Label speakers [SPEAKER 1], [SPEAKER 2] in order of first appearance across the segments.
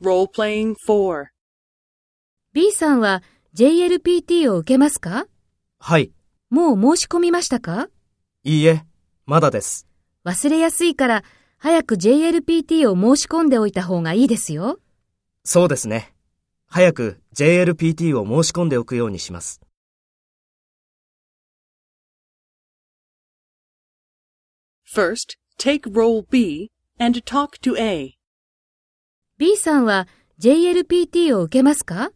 [SPEAKER 1] Role-playing 4.
[SPEAKER 2] B さんは JLPT を受けますか？
[SPEAKER 3] はい。
[SPEAKER 2] もう申し込みましたか？
[SPEAKER 3] いいえ、まだです。
[SPEAKER 2] 忘れやすいから早く JLPT を申し込んでおいた方がいいですよ。
[SPEAKER 3] そうですね。早く JLPT を申し込んでおくようにします。
[SPEAKER 1] First, take role B and talk to A.
[SPEAKER 2] B さんは JLPT を受けますか？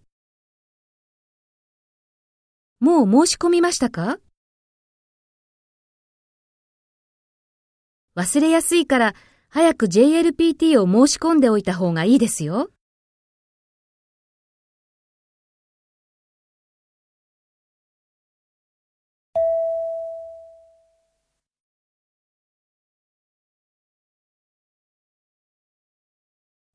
[SPEAKER 2] もう申し込みましたか？忘れやすいから早く JLPT を申し込んでおいた方がいいですよ。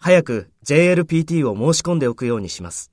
[SPEAKER 3] 早く JLPT を申し込んでおくようにします。